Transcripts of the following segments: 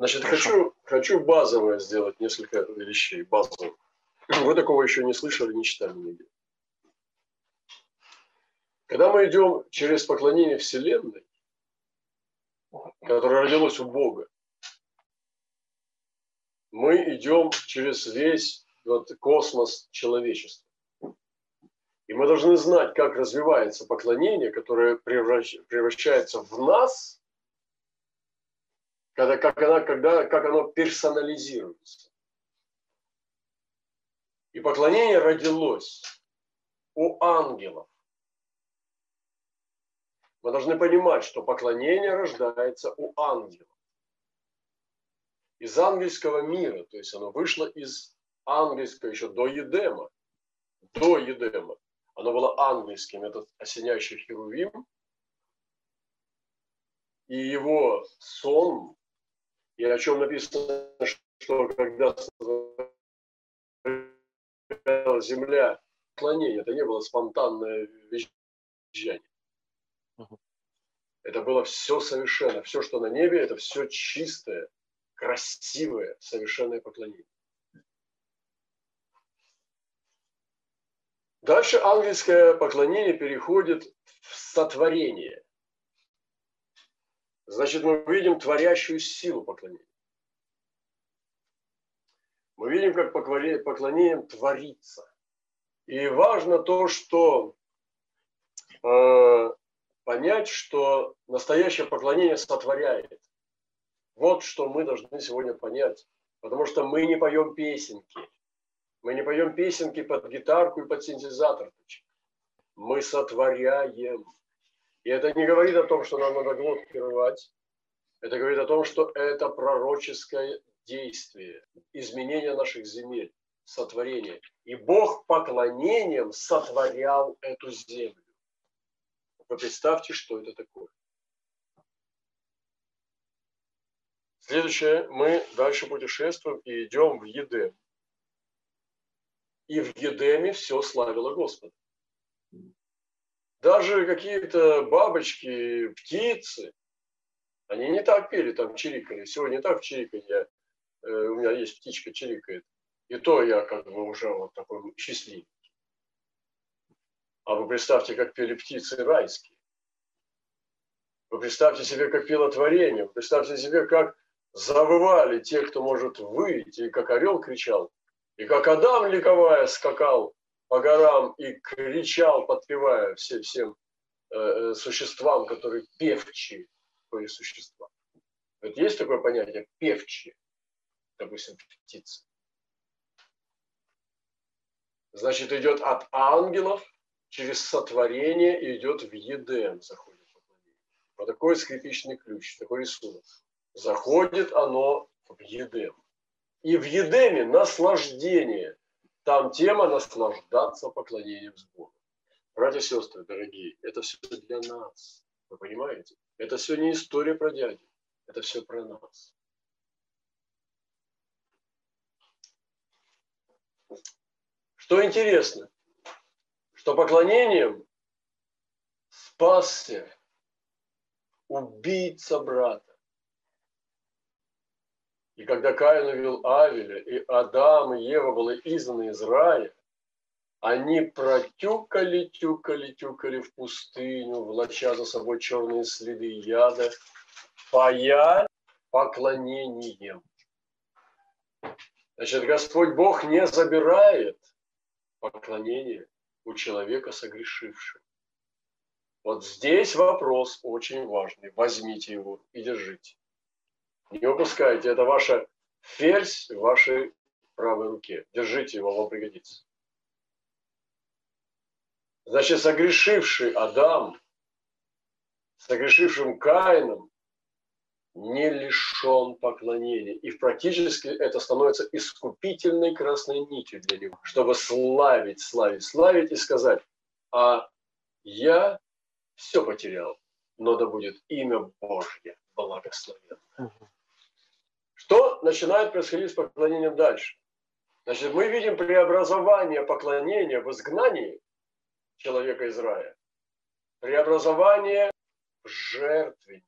Значит, хочу, хочу базовое сделать несколько вещей, базовых. Вы такого еще не слышали, не читали нигде. Когда мы идем через поклонение Вселенной, которое родилось у Бога, мы идем через весь вот, космос человечества. И мы должны знать, как развивается поклонение, которое превращается в нас, когда, как, она, когда, как оно персонализируется. И поклонение родилось у ангелов. Мы должны понимать, что поклонение рождается у ангелов. Из ангельского мира, то есть оно вышло из ангельского еще до Едема. До Едема. Оно было ангельским, этот осеняющий херувим. И его сон, и о чем написано, что когда земля клонение, это не было спонтанное вещание. Это было все совершенно. Все, что на небе, это все чистое, красивое, совершенное поклонение. Дальше ангельское поклонение переходит в сотворение. Значит, мы видим творящую силу поклонения. Мы видим, как поклонением творится. И важно то, что э, понять, что настоящее поклонение сотворяет. Вот что мы должны сегодня понять. Потому что мы не поем песенки. Мы не поем песенки под гитарку и под синтезатор. Мы сотворяем. И это не говорит о том, что нам надо глотки рвать. Это говорит о том, что это пророческое действие, изменение наших земель, сотворение. И Бог поклонением сотворял эту землю. Вы представьте, что это такое. Следующее, мы дальше путешествуем и идем в Едем. И в Едеме все славило Господа. Даже какие-то бабочки, птицы, они не так пели, там чирикали. Сегодня так чириканье. Э, у меня есть птичка чирикает. И то я как бы уже вот такой счастливый. А вы представьте, как пели птицы райские. Вы представьте себе, как пело творение. Вы представьте себе, как завывали те, кто может выйти, и как орел кричал. И как Адам, ликовая, скакал по горам и кричал, подпевая все, всем э, э существам, которые певчие были существа. Вот есть такое понятие певчие, допустим, птицы. Значит, идет от ангелов через сотворение и идет в Едем, заходит Вот такой скрипичный ключ, такой рисунок. Заходит оно в Едем. И в Едеме наслаждение. Там тема наслаждаться поклонением с Богом. Братья и сестры, дорогие, это все для нас. Вы понимаете? Это все не история про дядю. Это все про нас. Что интересно, что поклонением спасся убийца брата. И когда Каин увел Авеля, и Адам и Ева были изгнаны из рая, они протюкали, тюкали, тюкали в пустыню, влача за собой черные следы яда, пая поклонением. Значит, Господь Бог не забирает поклонение у человека согрешившего. Вот здесь вопрос очень важный. Возьмите его и держите. Не упускайте. Это ваша ферзь в вашей правой руке. Держите его, вам пригодится. Значит, согрешивший Адам, согрешившим Каином, не лишен поклонения. И практически это становится искупительной красной нитью для него, чтобы славить, славить, славить и сказать, а я все потерял, но да будет имя Божье благословенно. Что начинает происходить с поклонением дальше? Значит, мы видим преобразование поклонения в изгнании человека из рая. Преобразование в жертве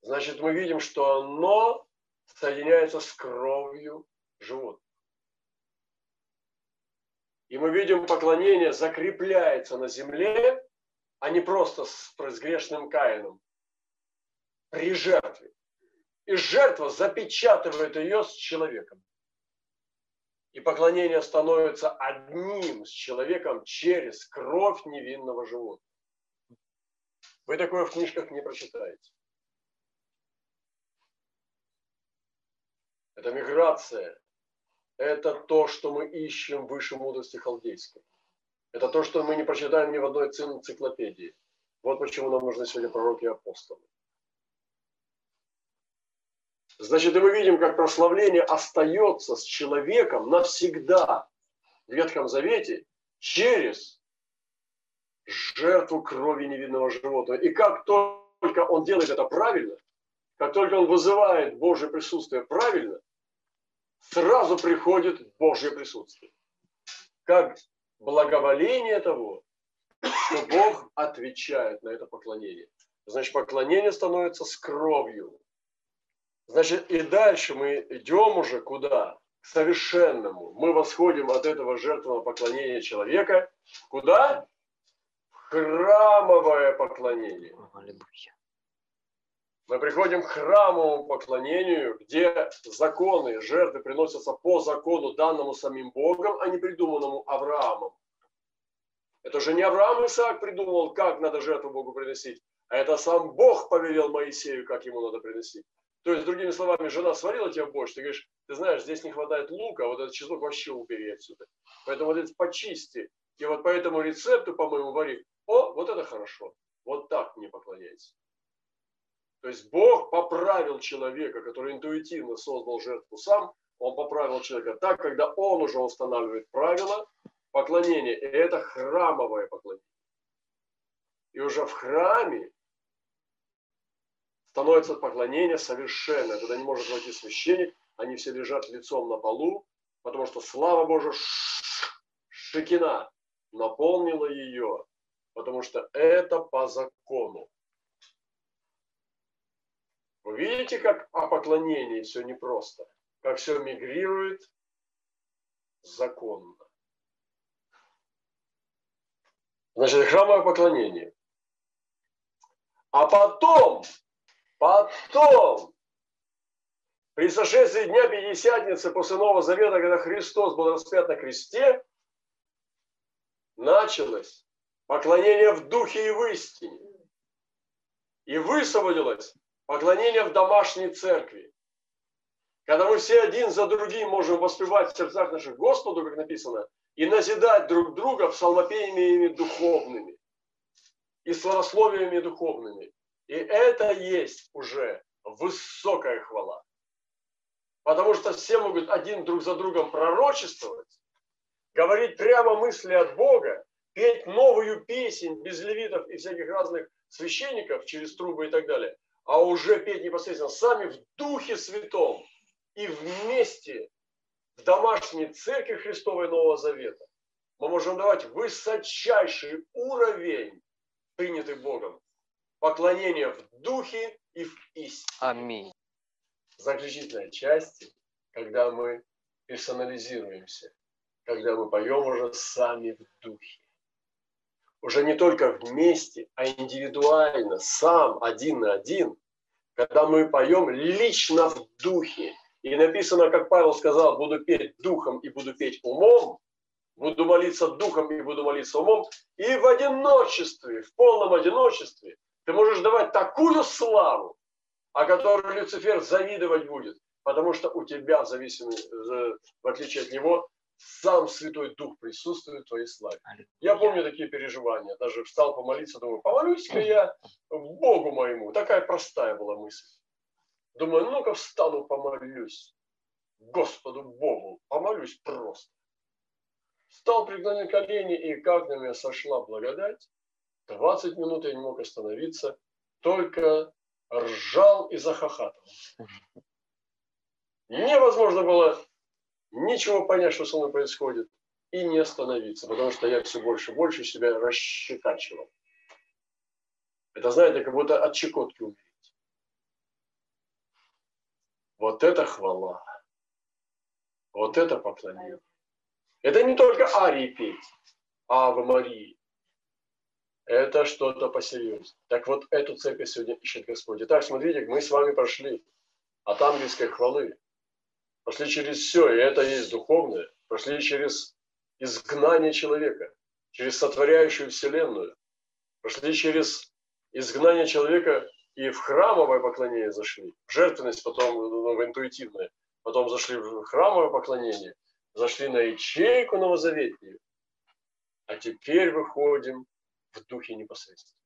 значит, мы видим, что оно соединяется с кровью животных. И мы видим, поклонение закрепляется на земле, а не просто с грешным Каином, при жертве. И жертва запечатывает ее с человеком. И поклонение становится одним с человеком через кровь невинного животного. Вы такое в книжках не прочитаете. Это миграция. Это то, что мы ищем выше мудрости халдейской. Это то, что мы не прочитаем ни в одной энциклопедии. Вот почему нам нужны сегодня пророки и апостолы. Значит, и мы видим, как прославление остается с человеком навсегда в Ветхом Завете через жертву крови невидного животного. И как только он делает это правильно, как только он вызывает Божье присутствие правильно, сразу приходит Божье присутствие. Как благоволение того, что Бог отвечает на это поклонение. Значит, поклонение становится с кровью. Значит, и дальше мы идем уже куда? К совершенному. Мы восходим от этого жертвенного поклонения человека. Куда? В храмовое поклонение. Мы приходим к храмовому поклонению, где законы, жертвы приносятся по закону, данному самим Богом, а не придуманному Авраамом. Это же не Авраам Исаак придумал, как надо жертву Богу приносить, а это сам Бог повелел Моисею, как ему надо приносить. То есть, другими словами, жена сварила тебе борщ, ты говоришь, ты знаешь, здесь не хватает лука, вот этот чеснок вообще убери отсюда. Поэтому вот это почисти. И вот по этому рецепту, по-моему, вари. О, вот это хорошо. Вот так мне поклоняйся. То есть Бог поправил человека, который интуитивно создал жертву сам, он поправил человека так, когда он уже устанавливает правила поклонения. И это храмовое поклонение. И уже в храме становится поклонение совершенно. Туда не может войти священник, они все лежат лицом на полу, потому что слава Божия Шекина наполнила ее, потому что это по закону. Вы видите, как о поклонении все непросто, как все мигрирует законно. Значит, храмовое поклонение. А потом Потом, при сошествии Дня Пятидесятницы после Нового Завета, когда Христос был распят на кресте, началось поклонение в духе и в истине. И высвободилось поклонение в домашней церкви. Когда мы все один за другим можем воспевать в сердцах наших Господу, как написано, и назидать друг друга псалмопениями духовными и славословиями духовными. И это есть уже высокая хвала. Потому что все могут один друг за другом пророчествовать, говорить прямо мысли от Бога, петь новую песнь без левитов и всяких разных священников через трубы и так далее, а уже петь непосредственно сами в Духе Святом и вместе в домашней церкви Христовой Нового Завета. Мы можем давать высочайший уровень, принятый Богом, поклонение в духе и в истине. Аминь. Заключительная часть, когда мы персонализируемся, когда мы поем уже сами в духе. Уже не только вместе, а индивидуально, сам, один на один, когда мы поем лично в духе. И написано, как Павел сказал, буду петь духом и буду петь умом, буду молиться духом и буду молиться умом, и в одиночестве, в полном одиночестве ты можешь давать такую славу, о которой Люцифер завидовать будет, потому что у тебя, в, зависимости, в отличие от него, сам Святой Дух присутствует в твоей славе. Я помню такие переживания. Даже встал помолиться, думаю, помолюсь-ка я Богу моему. Такая простая была мысль. Думаю, ну-ка встану, помолюсь. Господу Богу, помолюсь просто. Стал преклонить колени, и как на меня сошла благодать, 20 минут я не мог остановиться, только ржал и захохатывал. Невозможно было ничего понять, что со мной происходит, и не остановиться, потому что я все больше и больше себя расщекачивал. Это, знаете, как будто от щекотки умереть. Вот это хвала. Вот это поклонение. Это не только арии петь, Ава Марии. Это что-то посерьезнее. Так вот, эту цепь сегодня ищет Господь. Итак, смотрите, мы с вами прошли от ангельской хвалы. Прошли через все, и это есть духовное. Прошли через изгнание человека, через сотворяющую вселенную. Прошли через изгнание человека и в храмовое поклонение зашли. В жертвенность потом, ну, в интуитивное. Потом зашли в храмовое поклонение. Зашли на ячейку новозаветную. А теперь выходим в духе непосредственно.